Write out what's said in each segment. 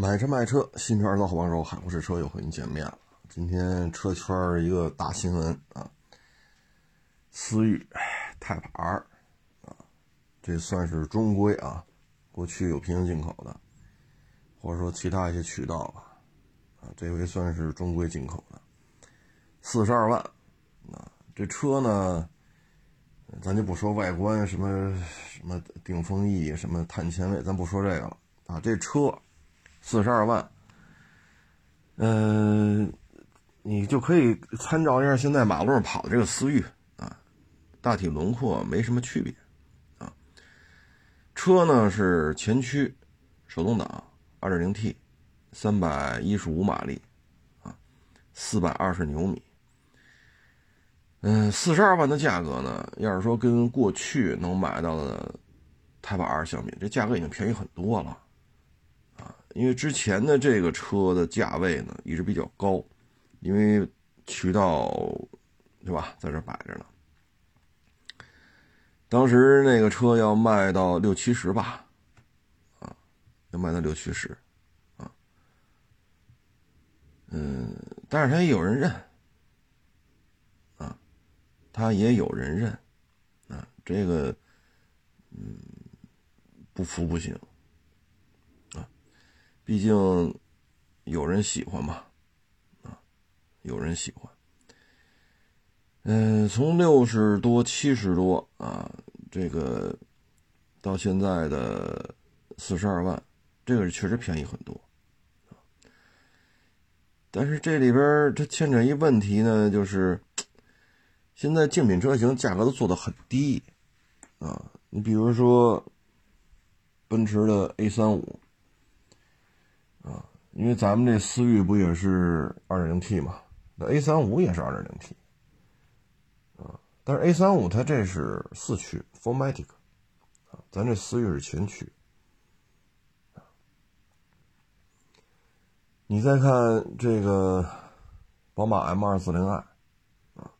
买车卖车，新车二手好帮手，海阔试车又和您见面了。今天车圈一个大新闻啊，思域 Type R 啊，这算是中规啊，过去有平行进口的，或者说其他一些渠道吧，啊，这回算是中规进口的，四十二万啊，这车呢，咱就不说外观什么什么顶风翼什么碳纤维，咱不说这个了啊，这车。四十二万，嗯，你就可以参照一下现在马路上跑的这个思域啊，大体轮廓没什么区别啊。车呢是前驱，手动挡，二点零 T，三百一十五马力，啊，四百二十牛米。嗯，四十二万的价格呢，要是说跟过去能买到的 Type R 相比，这价格已经便宜很多了。因为之前的这个车的价位呢一直比较高，因为渠道对吧，在这摆着呢。当时那个车要卖到六七十吧，啊，要卖到六七十，啊，嗯，但是他也有人认，啊，他也有人认，啊，这个，嗯，不服不行。毕竟有人喜欢嘛，啊，有人喜欢。嗯，从六十多、七十多啊，这个到现在的四十二万，这个确实便宜很多。但是这里边它牵扯一问题呢，就是现在竞品车型价格都做的很低啊。你比如说奔驰的 A 三五。因为咱们这思域不也是二点零 T 嘛，那 A 三五也是二点零 T，啊，但是 A 三五它这是四驱 f o r m a t i c 啊，咱这思域是前驱，你再看这个宝马 M 二四零 i，啊，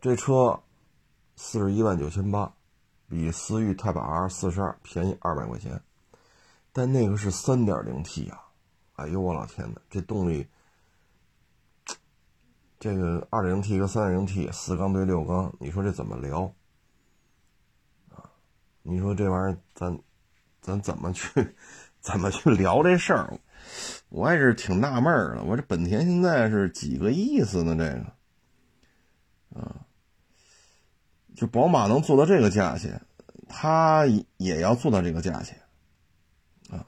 这车四十一万九千八，比思域 Type R 四十二便宜二百块钱，但那个是三点零 T 呀。哎呦我老天呐，这动力，这个二点零 T 和三点零 T 四缸对六缸，你说这怎么聊？啊，你说这玩意儿咱咱怎么去 怎么去聊这事儿？我也是挺纳闷儿的。我这本田现在是几个意思呢？这个啊，就宝马能做到这个价钱，它也要做到这个价钱啊，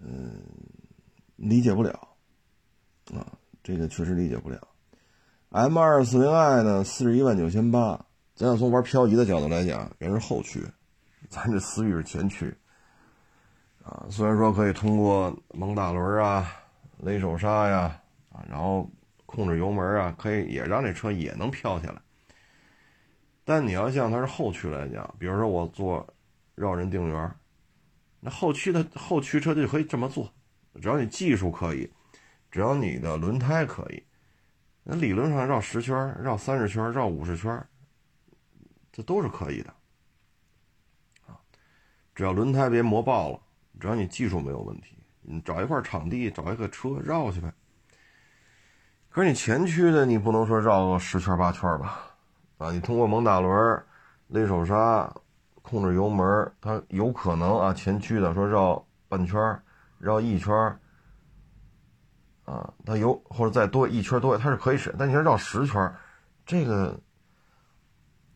嗯。理解不了，啊，这个确实理解不了。M 二四零 i 呢，四十一万九千八。咱要从玩漂移的角度来讲，也是后驱，咱这思域是前驱，啊，虽然说可以通过蒙大轮啊、雷手刹呀，啊，然后控制油门啊，可以也让这车也能飘起来。但你要像它是后驱来讲，比如说我做绕人定圆，那后驱的后驱车就可以这么做。只要你技术可以，只要你的轮胎可以，那理论上绕十圈、绕三十圈、绕五十圈，这都是可以的。啊，只要轮胎别磨爆了，只要你技术没有问题，你找一块场地，找一个车绕去呗。可是你前驱的，你不能说绕个十圈八圈吧？啊，你通过猛打轮、勒手刹、控制油门，它有可能啊，前驱的说绕半圈。绕一圈儿啊，它有或者再多一圈多，它是可以使。但你说绕十圈儿这个，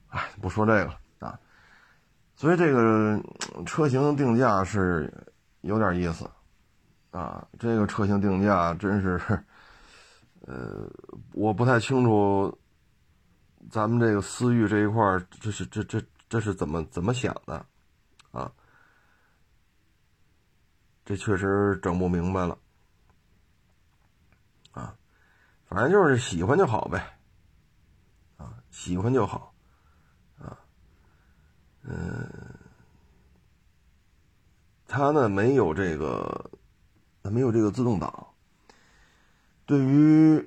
哎，不说这个了啊。所以这个车型定价是有点意思啊。这个车型定价真是，呃，我不太清楚咱们这个思域这一块儿这是这这这是怎么怎么想的啊？这确实整不明白了，啊，反正就是喜欢就好呗，啊，喜欢就好，啊，嗯，它呢没有这个，它没有这个自动挡。对于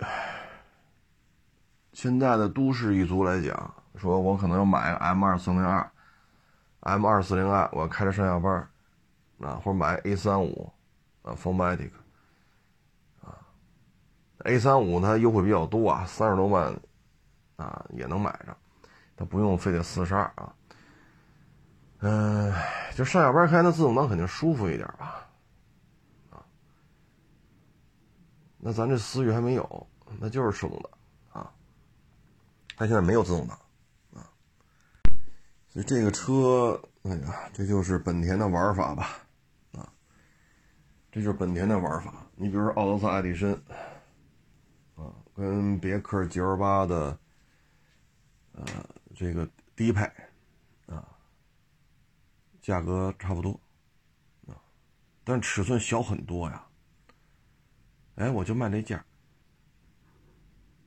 现在的都市一族来讲，说我可能要买个 M 二四零二，M 二四零二我开着上下班。啊，或者买 A 三五，啊 f o r m a t i c 啊，A 三五它优惠比较多啊，三十多万啊也能买着，它不用非得四十二啊。嗯，就上下班开那自动挡肯定舒服一点吧，啊，那咱这思域还没有，那就是手动挡啊，它现在没有自动挡啊，所以这个车，哎呀，这就是本田的玩法吧，这就是本田的玩法。你比如说奥德赛、爱迪绅，啊，跟别克 GL 八的，呃，这个低配。啊价格差不多，啊，但尺寸小很多呀。哎，我就卖这价。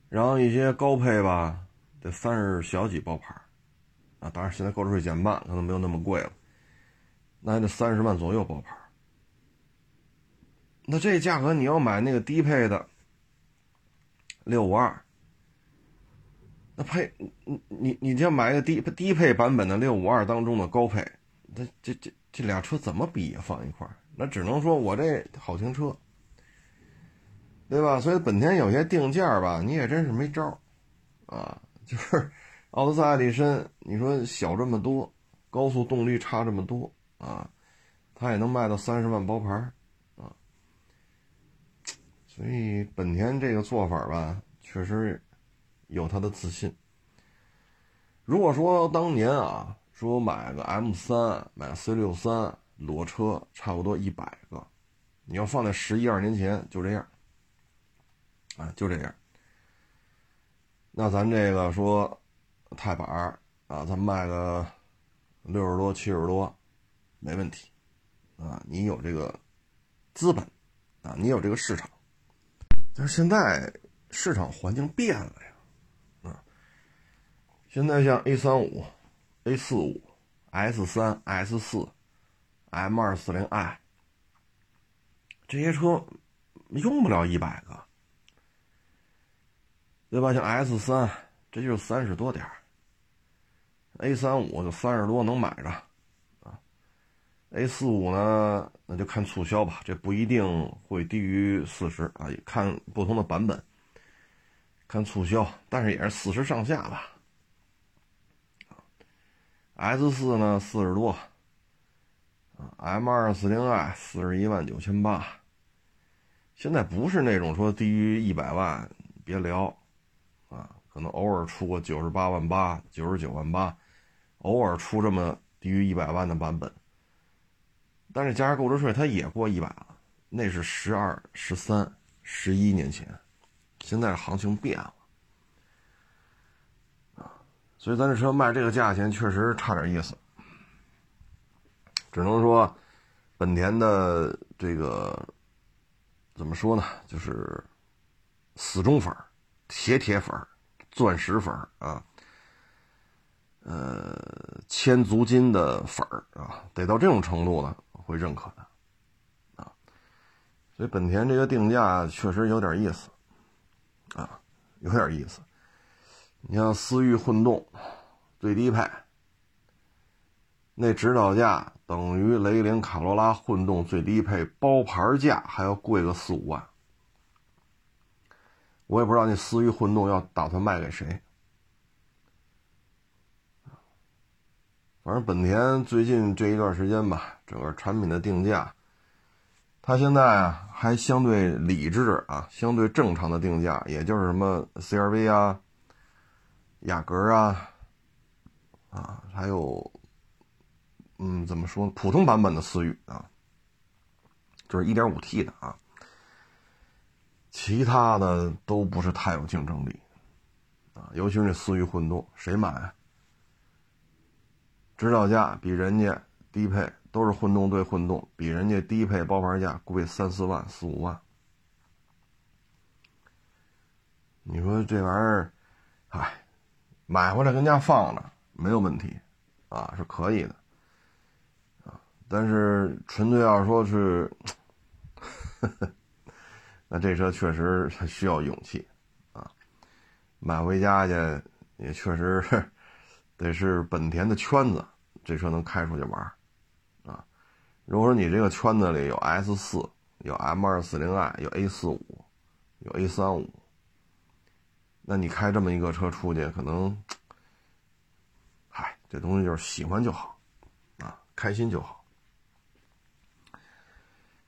然后一些高配吧，得三十小几包牌啊，当然现在购置税减半，可能没有那么贵了，那还得三十万左右包牌那这价格你要买那个低配的六五二，那配你你你要买个低低配版本的六五二当中的高配。这这这这俩车怎么比呀？放一块儿，那只能说我这好停车，对吧？所以本田有些定价吧，你也真是没招啊。就是奥德赛、爱迪绅，你说小这么多，高速动力差这么多啊，它也能卖到三十万包牌。所以本田这个做法吧，确实有他的自信。如果说当年啊。说买个 M 三，买 C 六三裸车，差不多一百个。你要放在十一二年前，就这样，啊，就这样。那咱这个说钛板啊，咱卖个六十多、七十多，没问题，啊，你有这个资本，啊，你有这个市场。但是现在市场环境变了呀，啊，现在像 A 三五。A 四五、S 三、S 四、M 二四零 i 这些车用不了一百个，对吧？像 S 三，这就是三十多点 a 三五就三十多能买着。A 四五呢，那就看促销吧，这不一定会低于四十啊，看不同的版本，看促销，但是也是四十上下吧。S 四呢，四十多，M 二四零 i 四十一万九千八。现在不是那种说低于一百万别聊，啊，可能偶尔出个九十八万八、九十九万八，偶尔出这么低于一百万的版本。但是加上购置税，它也过一百了，那是十二、十三、十一年前，现在行情变了啊。所以咱这车卖这个价钱确实差点意思，只能说本田的这个怎么说呢？就是死忠粉、铁铁粉、钻石粉啊，呃，千足金的粉儿啊，得到这种程度呢会认可的啊。所以本田这个定价确实有点意思啊，有点意思。你像思域混动最低配，那指导价等于雷凌卡罗拉混动最低配包牌价还要贵个四五万。我也不知道那思域混动要打算卖给谁。反正本田最近这一段时间吧，整个产品的定价，它现在啊还相对理智啊，相对正常的定价，也就是什么 CRV 啊。雅阁啊，啊，还有，嗯，怎么说？普通版本的思域啊，就是一点五 T 的啊，其他的都不是太有竞争力啊，尤其是思域混动，谁买？指导价比人家低配，都是混动对混动，比人家低配包牌价贵三四万、四五万，你说这玩意儿，唉。买回来跟家放着没有问题，啊是可以的，啊，但是纯粹要说是，那这车确实需要勇气，啊，买回家去也确实是得是本田的圈子，这车能开出去玩儿，啊，如果说你这个圈子里有 S 四，有 M 二四零 i，有 A 四五，有 A 三五。那你开这么一个车出去，可能，嗨，这东西就是喜欢就好，啊，开心就好。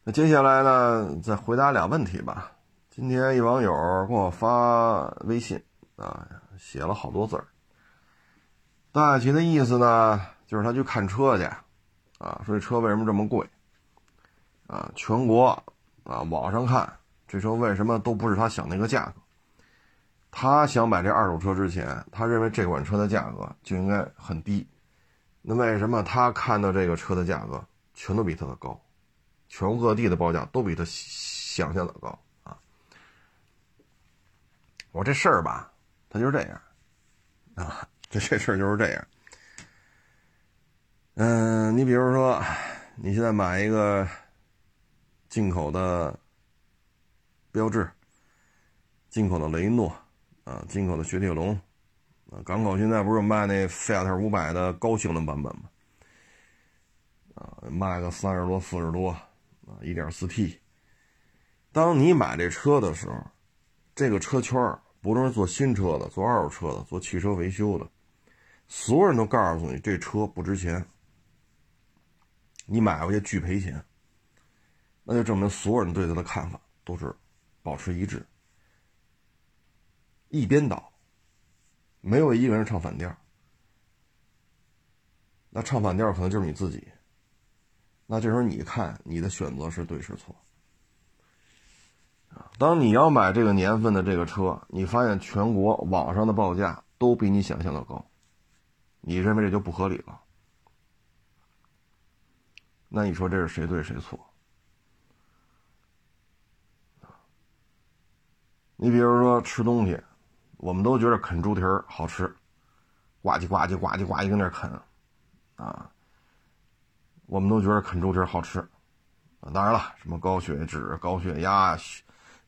那接下来呢，再回答俩问题吧。今天一网友给我发微信啊，写了好多字儿。大概其的意思呢，就是他去看车去，啊，说这车为什么这么贵？啊，全国啊，网上看这车为什么都不是他想那个价格？他想买这二手车之前，他认为这款车的价格就应该很低。那为什么他看到这个车的价格全都比他的高？全国各地的报价都比他想象的高啊！我这事儿吧，他就是这样啊，这这事儿就是这样。嗯，你比如说，你现在买一个进口的标致，进口的雷诺啊，进口的雪铁龙啊，港口现在不是卖那菲亚特五百的高性能版本吗？啊，卖个三十多、四十多。啊，一点四 T。当你买这车的时候，这个车圈不论是做新车的、做二手车的、做汽车维修的，所有人都告诉你这车不值钱，你买回去巨赔钱。那就证明所有人对他的看法都是保持一致，一边倒，没有一个人唱反调。那唱反调可能就是你自己。那这时候你看你的选择是对是错当你要买这个年份的这个车，你发现全国网上的报价都比你想象的高，你认为这就不合理了？那你说这是谁对谁错？你比如说吃东西，我们都觉得啃猪蹄儿好吃，呱唧呱唧呱唧呱唧跟那啃，啊。我们都觉得啃猪蹄儿好吃，啊，当然了，什么高血脂、高血压，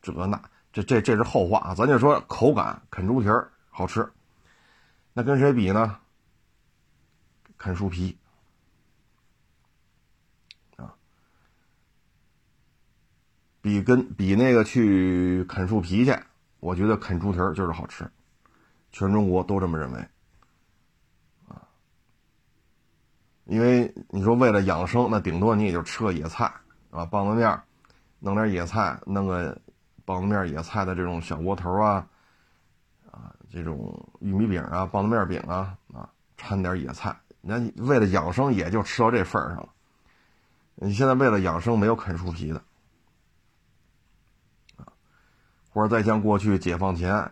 这那这这这是后话啊。咱就说口感，啃猪蹄儿好吃，那跟谁比呢？啃树皮，啊，比跟比那个去啃树皮去，我觉得啃猪蹄儿就是好吃，全中国都这么认为啊。因为你说为了养生，那顶多你也就吃个野菜啊，棒子面弄点野菜，弄个棒子面野菜的这种小窝头啊，啊，这种玉米饼啊，棒子面饼啊，啊，掺点野菜。那为了养生，也就吃到这份儿上了。你现在为了养生，没有啃树皮的，啊，或者再像过去解放前，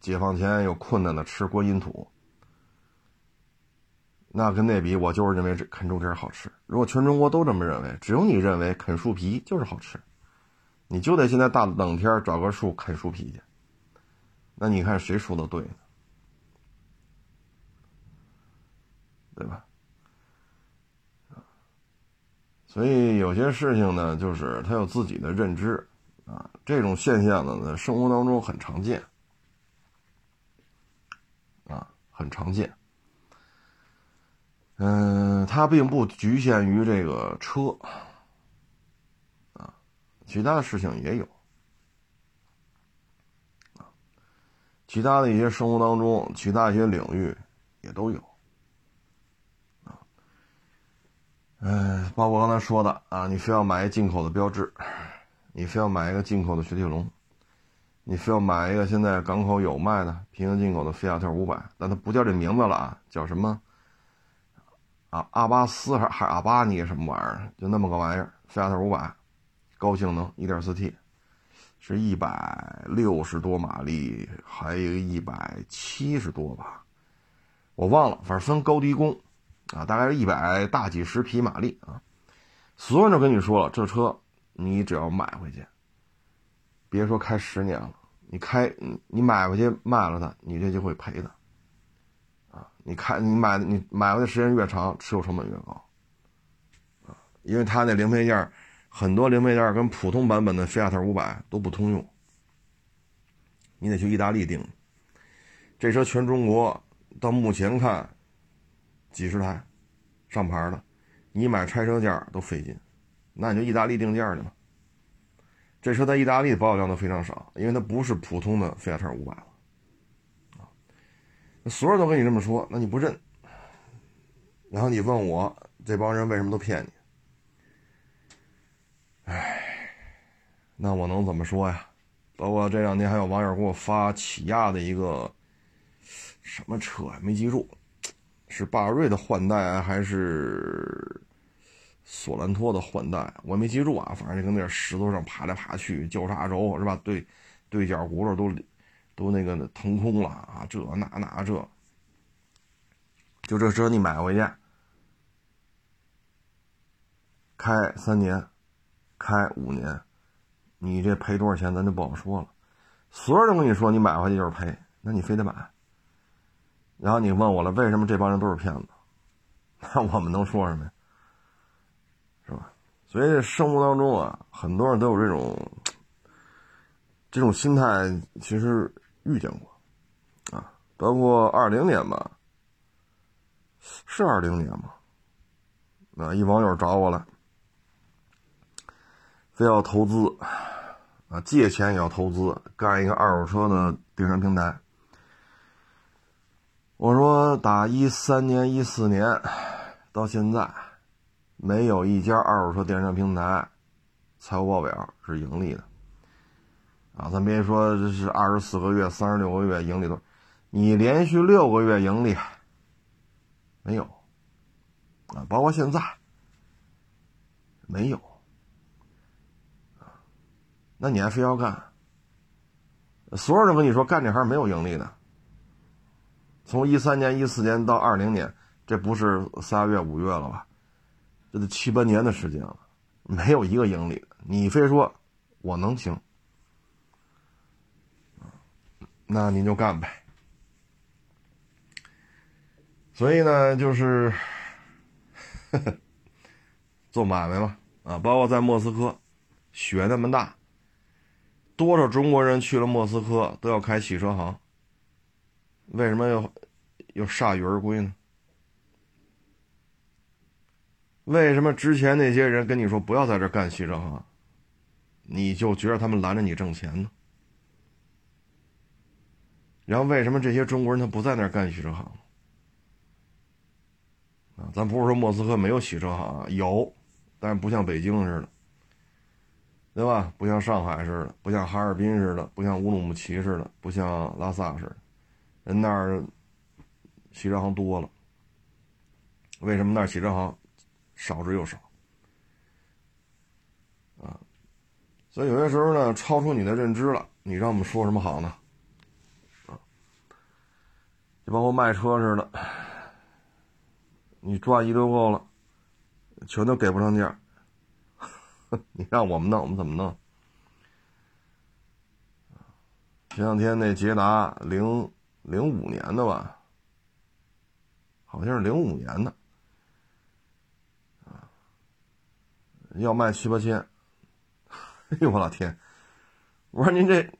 解放前有困难的吃观音土。那跟那比，我就是认为这啃猪蹄好吃。如果全中国都这么认为，只有你认为啃树皮就是好吃，你就得现在大冷天找个树啃树皮去。那你看谁说的对呢？对吧？所以有些事情呢，就是他有自己的认知啊。这种现象呢，在生活当中很常见啊，很常见。嗯，它并不局限于这个车啊，其他的事情也有啊，其他的一些生活当中，其他一些领域也都有啊。嗯，包括刚才说的啊，你非要买一进口的标志，你非要买一个进口的雪铁龙，你非要买一个现在港口有卖的平行进口的菲亚特五百，但它不叫这名字了啊，叫什么？啊，阿巴斯还还阿巴尼什么玩意儿？就那么个玩意儿，菲亚特五百，高性能，一点四 T，是一百六十多马力，还有一百七十多吧，我忘了，反正分高低功，啊，大概是一百大几十匹马力啊。所有人都跟你说了，这车你只要买回去，别说开十年了，你开你买回去卖了它，你这就会赔的啊。你看，你买你买回的时间越长，持有成本越高，啊，因为它那零配件，很多零配件跟普通版本的菲亚特五百都不通用，你得去意大利订。这车全中国到目前看，几十台，上牌的，你买拆车件都费劲，那你就意大利定件去吧，这车在意大利的保有量都非常少，因为它不是普通的菲亚特五百了啊。所有人都跟你这么说，那你不认？然后你问我这帮人为什么都骗你？哎，那我能怎么说呀？包括这两天还有网友给我发起亚的一个什么车呀？没记住，是巴瑞的换代还是索兰托的换代？我没记住啊。反正就跟那石头上爬来爬去，交叉轴是吧？对，对角轱辘都都那个腾空了啊！这那那这，就这车你买回去，开三年，开五年。你这赔多少钱，咱就不好说了。所有人跟你说你买回去就是赔，那你非得买。然后你问我了，为什么这帮人都是骗子？那我们能说什么呀？是吧？所以这生活当中啊，很多人都有这种这种心态，其实遇见过啊。包括二零年吧，是二零年吗？啊，一网友找我了，非要投资。啊，借钱也要投资，干一个二手车的电商平台。我说，打一三年、一四年到现在，没有一家二手车电商平台财务报表是盈利的。啊，咱别说这是二十四个月、三十六个月盈利多，你连续六个月盈利没有？啊，包括现在没有。那你还非要干？所有人跟你说干这行没有盈利的。从一三年、一四年到二零年，这不是仨月、五月了吧？这得七八年的时间了，没有一个盈利的。你非说我能行，那您就干呗。所以呢，就是 做买卖嘛，啊，包括在莫斯科，雪那么大。多少中国人去了莫斯科都要开汽车行？为什么要又铩羽而归呢？为什么之前那些人跟你说不要在这干汽车行，你就觉得他们拦着你挣钱呢？然后为什么这些中国人他不在那儿干汽车行？啊，咱不是说莫斯科没有汽车行，有，但是不像北京似的。对吧？不像上海似的，不像哈尔滨似的，不像乌鲁木齐似的，不像拉萨似的，人那儿汽车行多了。为什么那儿汽车行少之又少？啊，所以有些时候呢，超出你的认知了，你让我们说什么好呢？啊，就包括卖车似的，你赚一溜够了，全都给不上价。你让我们弄，我们怎么弄？前两天那捷达零零五年的吧，好像是零五年的，要卖七八千。哎呦我老天！我说您这，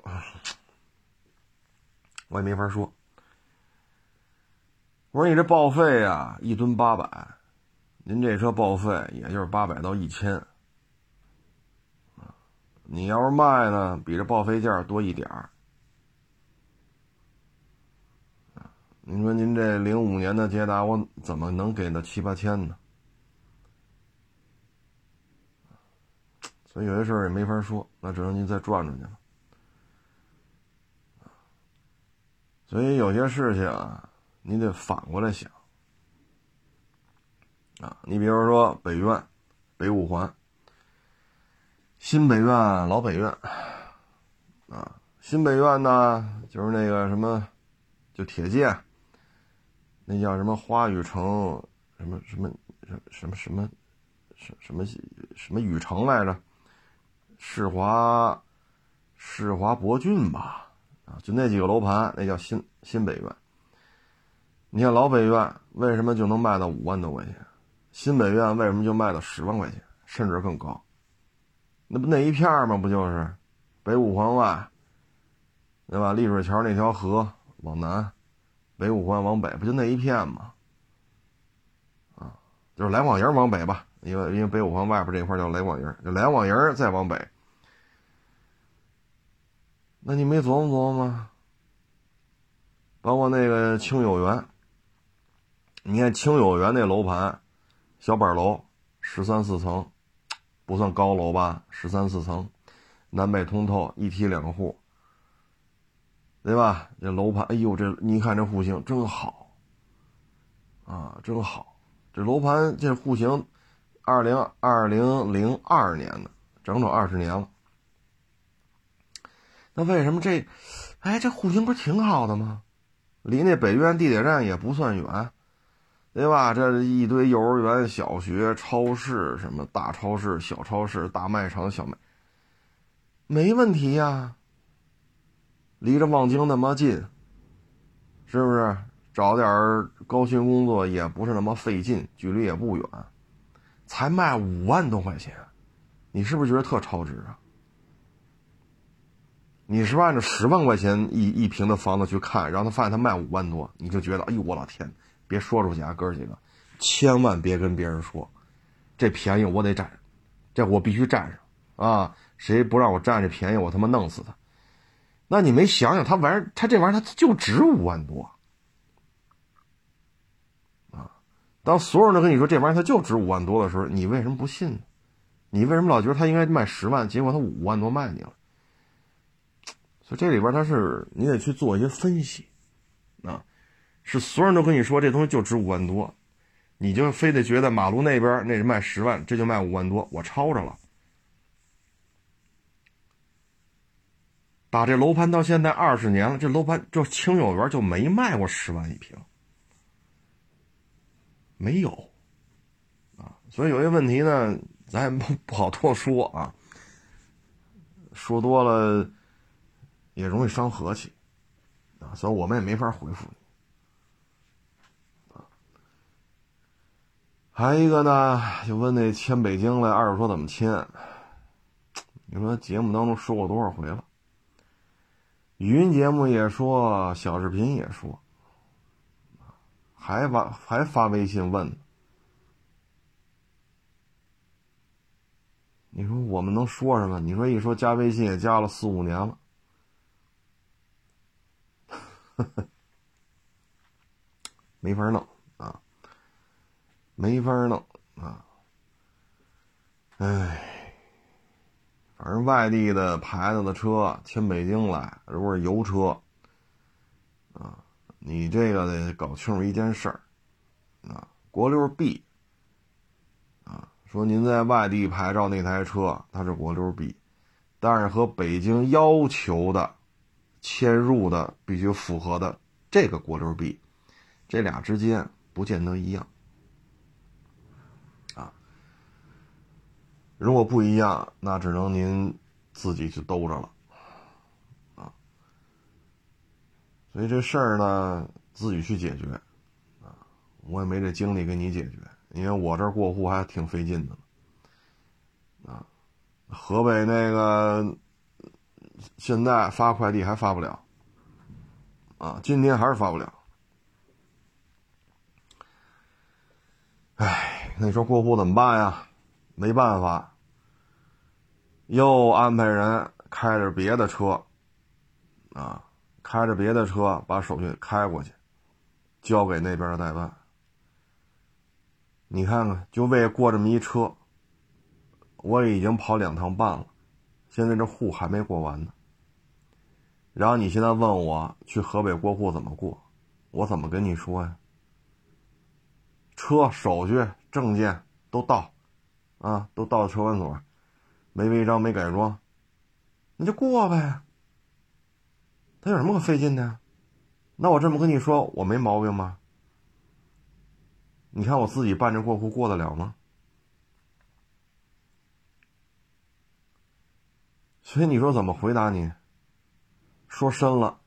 我也没法说。我说你这报废啊，一吨八百，您这车报废也就是八百到一千。你要是卖呢，比这报废价多一点儿。您说您这零五年的捷达，我怎么能给那七八千呢？所以有些事儿也没法说，那只能您再转转去了。所以有些事情啊，你得反过来想。啊，你比如说北苑、北五环。新北苑、老北苑，啊，新北苑呢，就是那个什么，就铁建，那叫什么花雨城，什么什么什么什么什么什么什么雨城来着？世华世华博骏吧，啊，就那几个楼盘，那叫新新北苑。你看老北苑为什么就能卖到五万多块钱？新北苑为什么就卖到十万块钱，甚至更高？那不那一片吗？不就是北五环外，对吧？丽水桥那条河往南，北五环往北，不就那一片吗？啊，就是来往营往北吧，因为因为北五环外边这块叫来往营，就来往营再往北，那你没琢磨琢磨吗？包括那个清友园，你看清友园那楼盘，小板楼，十三四层，不算高楼吧？十三四层，南北通透，一梯两户，对吧？这楼盘，哎呦，这你看这户型真好，啊，真好。这楼盘这户型，二零二零零二年的，整整二十年了。那为什么这，哎，这户型不是挺好的吗？离那北苑地铁站也不算远，对吧？这一堆幼儿园、小学、超市，什么大超市、小超市、大卖场、小卖，没问题呀。离着望京那么近，是不是？找点高薪工作也不是那么费劲，距离也不远，才卖五万多块钱，你是不是觉得特超值啊？你是不是按照十万块钱一一平的房子去看，然后他发现他卖五万多，你就觉得哎呦我老天，别说出去啊，哥几个，千万别跟别人说，这便宜我得占，这我必须占上啊！谁不让我占这便宜，我他妈弄死他！那你没想想，他玩意儿，他这玩意儿他就值五万多啊！当所有人都跟你说这玩意儿它就值五万多的时候，你为什么不信呢？你为什么老觉得他应该卖十万，结果他五万多卖你了？所以这里边它是你得去做一些分析，啊，是所有人都跟你说这东西就值五万多，你就非得觉得马路那边那是卖十万，这就卖五万多，我抄着了。打这楼盘到现在二十年了，这楼盘就清友园就没卖过十万一平，没有，啊，所以有些问题呢，咱也不不好多说啊，说多了。也容易伤和气，啊，所以我们也没法回复你，啊。还一个呢，就问那迁北京来，二手车怎么迁？你说节目当中说过多少回了？语音节目也说，小视频也说，还发还发微信问。你说我们能说什么？你说一说加微信也加了四五年了。没法弄啊，没法弄啊！哎，反正外地的牌子的车迁北京来，如果是油车啊，你这个得搞清楚一件事儿啊，国六 B 啊，说您在外地牌照那台车它是国六 B，但是和北京要求的。迁入的必须符合的这个国六 B，这俩之间不见得一样如果不一样，那只能您自己去兜着了啊。所以这事儿呢，自己去解决啊。我也没这精力给你解决，因为我这过户还挺费劲的啊。河北那个。现在发快递还发不了，啊，今天还是发不了。哎，那你说过户怎么办呀？没办法，又安排人开着别的车，啊，开着别的车把手续开过去，交给那边的代办。你看看，就为过这么一车，我已经跑两趟办了，现在这户还没过完呢。然后你现在问我去河北过户怎么过，我怎么跟你说呀？车手续证件都到，啊，都到车管所，没违章没改装，那就过呗。他有什么可费劲的？那我这么跟你说，我没毛病吗？你看我自己办这过户过得了吗？所以你说怎么回答你？说深了，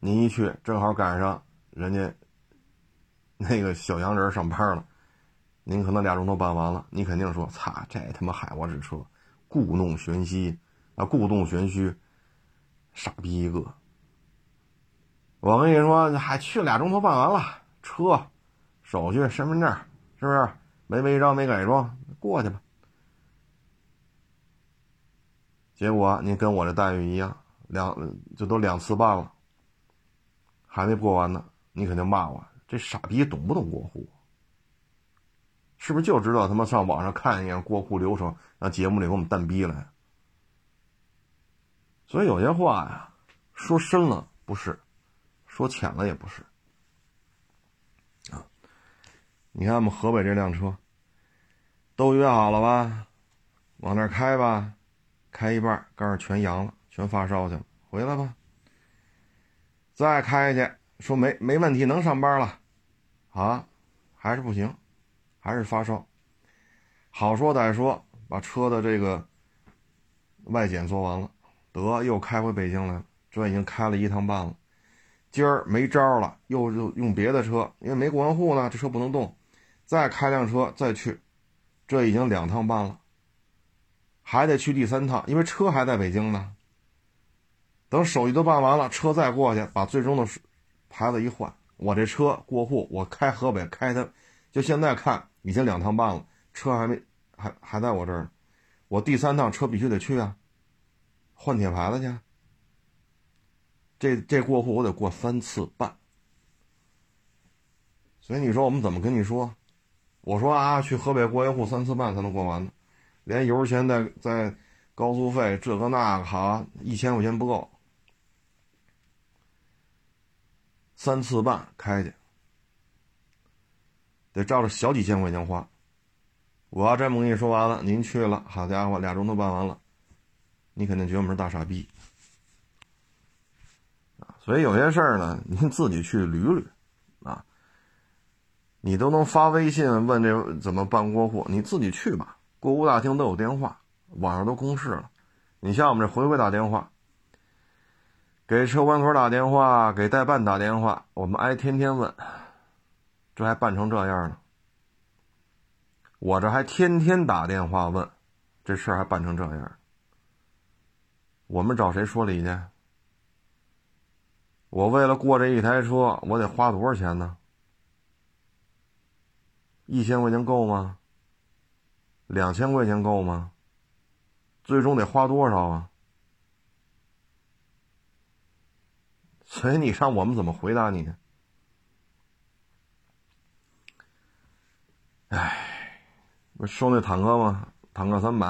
您一去正好赶上人家那个小洋人上班了，您可能俩钟头办完了，你肯定说：“擦，这他妈害我这车，故弄玄虚啊，故弄玄虚，傻逼一个。”我跟你说，还去俩钟头办完了，车、手续、身份证，是不是没违章没改装，过去吧。结果您跟我这待遇一样。两就都两次办了，还没过完呢，你肯定骂我这傻逼懂不懂过户？是不是就知道他妈上网上看一眼过户流程，让节目里给我们蛋逼来？所以有些话呀，说深了不是，说浅了也不是。啊，你看我们河北这辆车，都约好了吧？往那儿开吧，开一半杆儿全扬了，全发烧去了，回来吧。再开去，说没没问题，能上班了，啊，还是不行。还是发烧，好说歹说，把车的这个外检做完了，得又开回北京来了。这已经开了一趟半了，今儿没招了，又又用别的车，因为没过完户呢，这车不能动，再开辆车再去，这已经两趟半了，还得去第三趟，因为车还在北京呢。等手续都办完了，车再过去，把最终的牌子一换，我这车过户，我开河北开它，就现在看。已经两趟半了，车还没，还还在我这儿，我第三趟车必须得去啊，换铁牌子去。这这过户我得过三次半，所以你说我们怎么跟你说？我说啊，去河北过一户三次半才能过完呢，连油钱在在高速费这个那个哈，一千块钱不够，三次半开去。得照着小几千块钱花，我要这么跟你说完了，您去了，好家伙，俩钟头办完了，你肯定觉得我们是大傻逼！所以有些事儿呢，您自己去捋捋啊。你都能发微信问这怎么办过户，你自己去吧。过户大厅都有电话，网上都公示了。你像我们这回回打电话，给车管所打电话，给代办打电话，我们挨天天问。这还办成这样呢？我这还天天打电话问，这事儿还办成这样。我们找谁说理去？我为了过这一台车，我得花多少钱呢？一千块钱够吗？两千块钱够吗？最终得花多少啊？所以你让我们怎么回答你呢？唉，不收那坦克吗？坦克三百，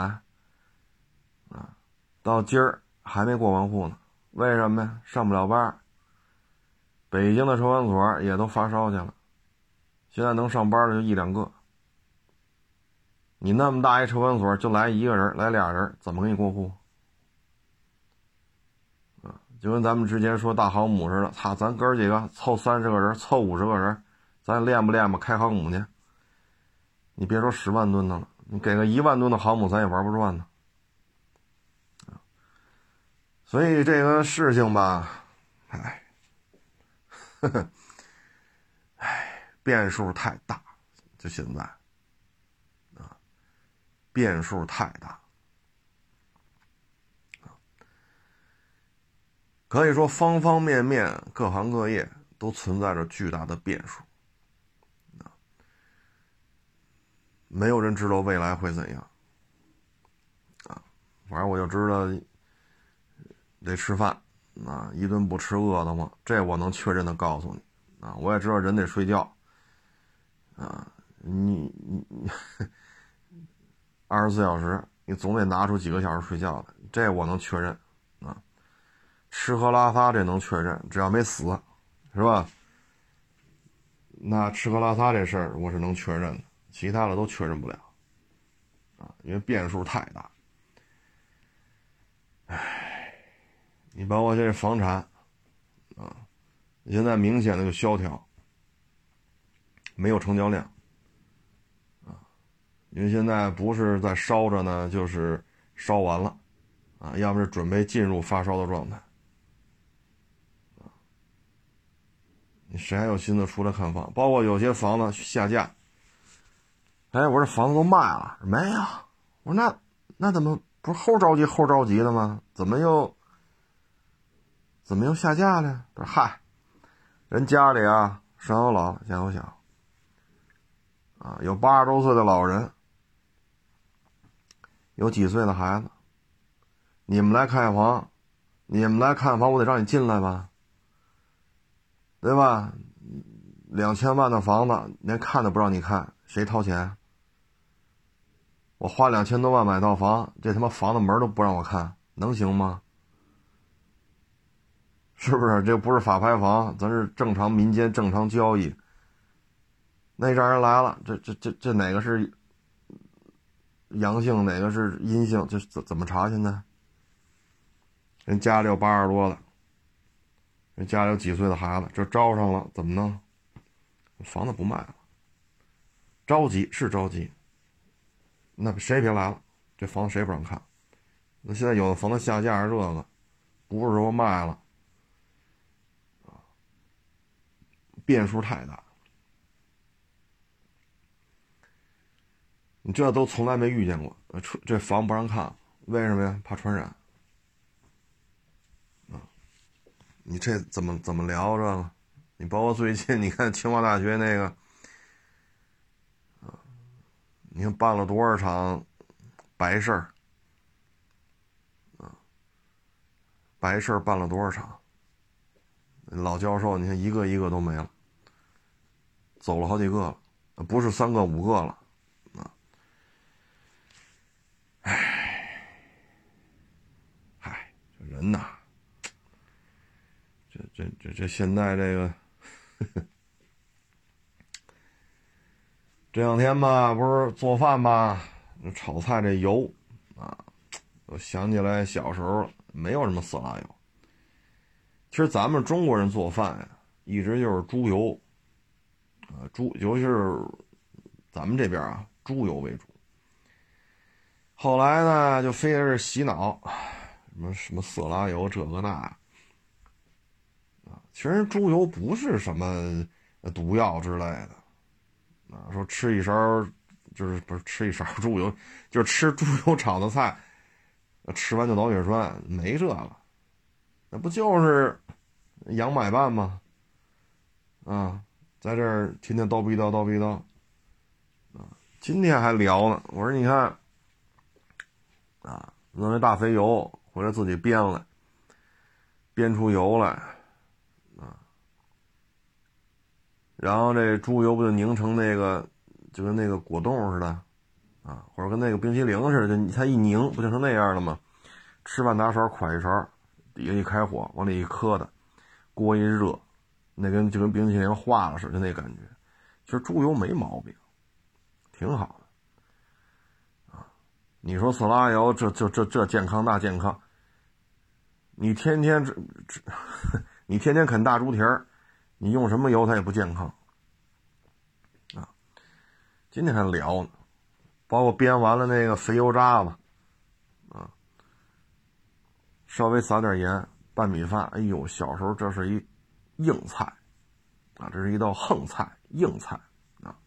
啊，到今儿还没过完户呢。为什么呀？上不了班。北京的车管所也都发烧去了，现在能上班的就一两个。你那么大一车管所，就来一个人，来俩人，怎么给你过户？啊，就跟咱们之前说大航母似的，操，咱哥几个凑三十个人，凑五十个人，咱练不练吧？开航母去。你别说十万吨的了，你给个一万吨的航母，咱也玩不转呢。所以这个事情吧，唉，呵呵，唉，变数太大，就现在，啊，变数太大，可以说方方面面、各行各业都存在着巨大的变数。没有人知道未来会怎样，啊，反正我就知道得吃饭，啊，一顿不吃饿得慌，这我能确认的告诉你，啊，我也知道人得睡觉，啊，你你你，二十四小时你总得拿出几个小时睡觉来，这我能确认，啊，吃喝拉撒这能确认，只要没死，是吧？那吃喝拉撒这事儿我是能确认的。其他的都确认不了，啊，因为变数太大。唉，你包括这房产，啊，现在明显的就萧条，没有成交量，啊，因为现在不是在烧着呢，就是烧完了，啊，要么是准备进入发烧的状态，你谁还有心思出来看房？包括有些房子下架。哎，我这房子都卖了，没有。我说那那怎么不是后着急后着急的吗？怎么又怎么又下架了？他说嗨，人家里啊，上有老下有小，啊，有八十多岁的老人，有几岁的孩子，你们来看房，你们来看房，我得让你进来吧，对吧？两千万的房子，连看都不让你看，谁掏钱？我花两千多万买套房，这他妈房子门都不让我看，能行吗？是不是？这不是法拍房，咱是正常民间正常交易。那让人来了，这这这这哪个是阳性，哪个是阴性？这怎怎么查？现在人家里有八十多的，人家里有几岁的孩子，这招上了怎么弄？房子不卖了，着急是着急。那谁也别来了，这房子谁也不让看。那现在有的房子下架，这个不是说卖了，变数太大。你这都从来没遇见过，这这房不让看，为什么呀？怕传染。啊，你这怎么怎么聊这个？你包括最近你看清华大学那个。你看办了多少场白事儿啊？白事儿办了多少场？老教授，你看一个一个都没了，走了好几个了，不是三个五个了啊！唉，嗨，这人呐，这这这这现在这个。呵呵这两天吧，不是做饭吧，炒菜这油啊，我想起来小时候没有什么色拉油。其实咱们中国人做饭呀，一直就是猪油啊，猪尤其是咱们这边啊，猪油为主。后来呢，就非得是洗脑，什么什么色拉油这个那啊，其实猪油不是什么毒药之类的。啊，说吃一勺，就是不是吃一勺猪油，就是吃猪油炒的菜，吃完就脑血栓，没这个，那不就是羊买办吗？啊，在这儿天天叨逼叨叨逼叨，啊，今天还聊呢，我说你看，啊，弄那大肥油回来自己煸了，煸出油来。然后这猪油不就凝成那个，就跟那个果冻似的，啊，或者跟那个冰淇淋似的，就它一凝不就成那样了吗？吃饭拿勺㧟一勺，底下一开火往里一磕的，锅一热，那跟就跟冰淇淋化了似的那感觉。其实猪油没毛病，挺好的，啊，你说色拉油这这这这健康那健康，你天天这这，你天天啃大猪蹄儿。你用什么油它也不健康，啊！今天还聊呢，包括煸完了那个肥油渣子，啊，稍微撒点盐拌米饭，哎呦，小时候这是一硬菜，啊，这是一道横菜，硬菜啊。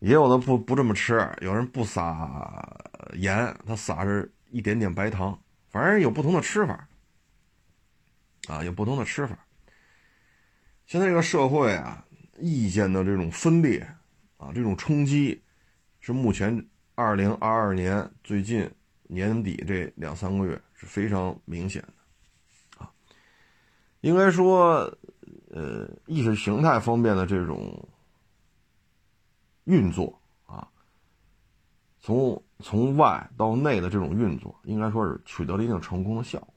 也有的不不这么吃，有人不撒盐，他撒是一点点白糖，反正有不同的吃法，啊，有不同的吃法。现在这个社会啊，意见的这种分裂啊，这种冲击，是目前二零二二年最近年底这两三个月是非常明显的啊。应该说，呃，意识形态方面的这种运作啊，从从外到内的这种运作，应该说是取得了一定成功的效果。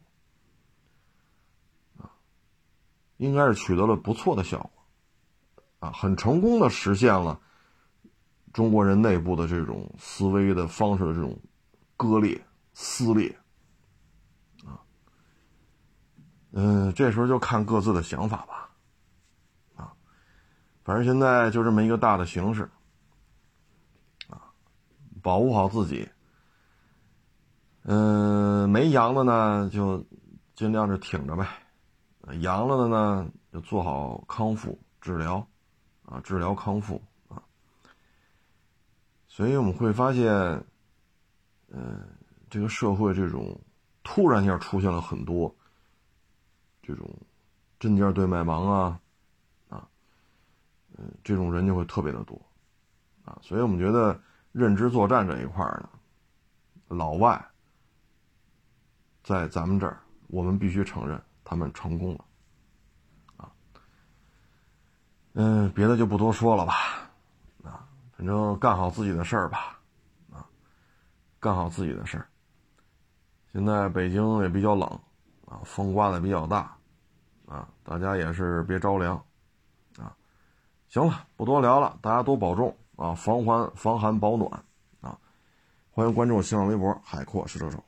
应该是取得了不错的效果，啊，很成功的实现了中国人内部的这种思维的方式的这种割裂撕裂，啊，嗯，这时候就看各自的想法吧，啊，反正现在就这么一个大的形势，啊，保护好自己，嗯，没阳的呢就尽量是挺着呗。阳了的呢，就做好康复治疗，啊，治疗康复啊。所以我们会发现，嗯，这个社会这种突然一下出现了很多这种针尖对麦芒啊，啊，嗯，这种人就会特别的多，啊，所以我们觉得认知作战这一块呢，老外在咱们这儿，我们必须承认他们成功了，啊，嗯，别的就不多说了吧，啊，反正干好自己的事儿吧，啊，干好自己的事儿。现在北京也比较冷，啊，风刮的比较大，啊，大家也是别着凉，啊，行了，不多聊了，大家多保重啊，防寒防寒保暖。啊，欢迎关注新浪微博海阔是车手。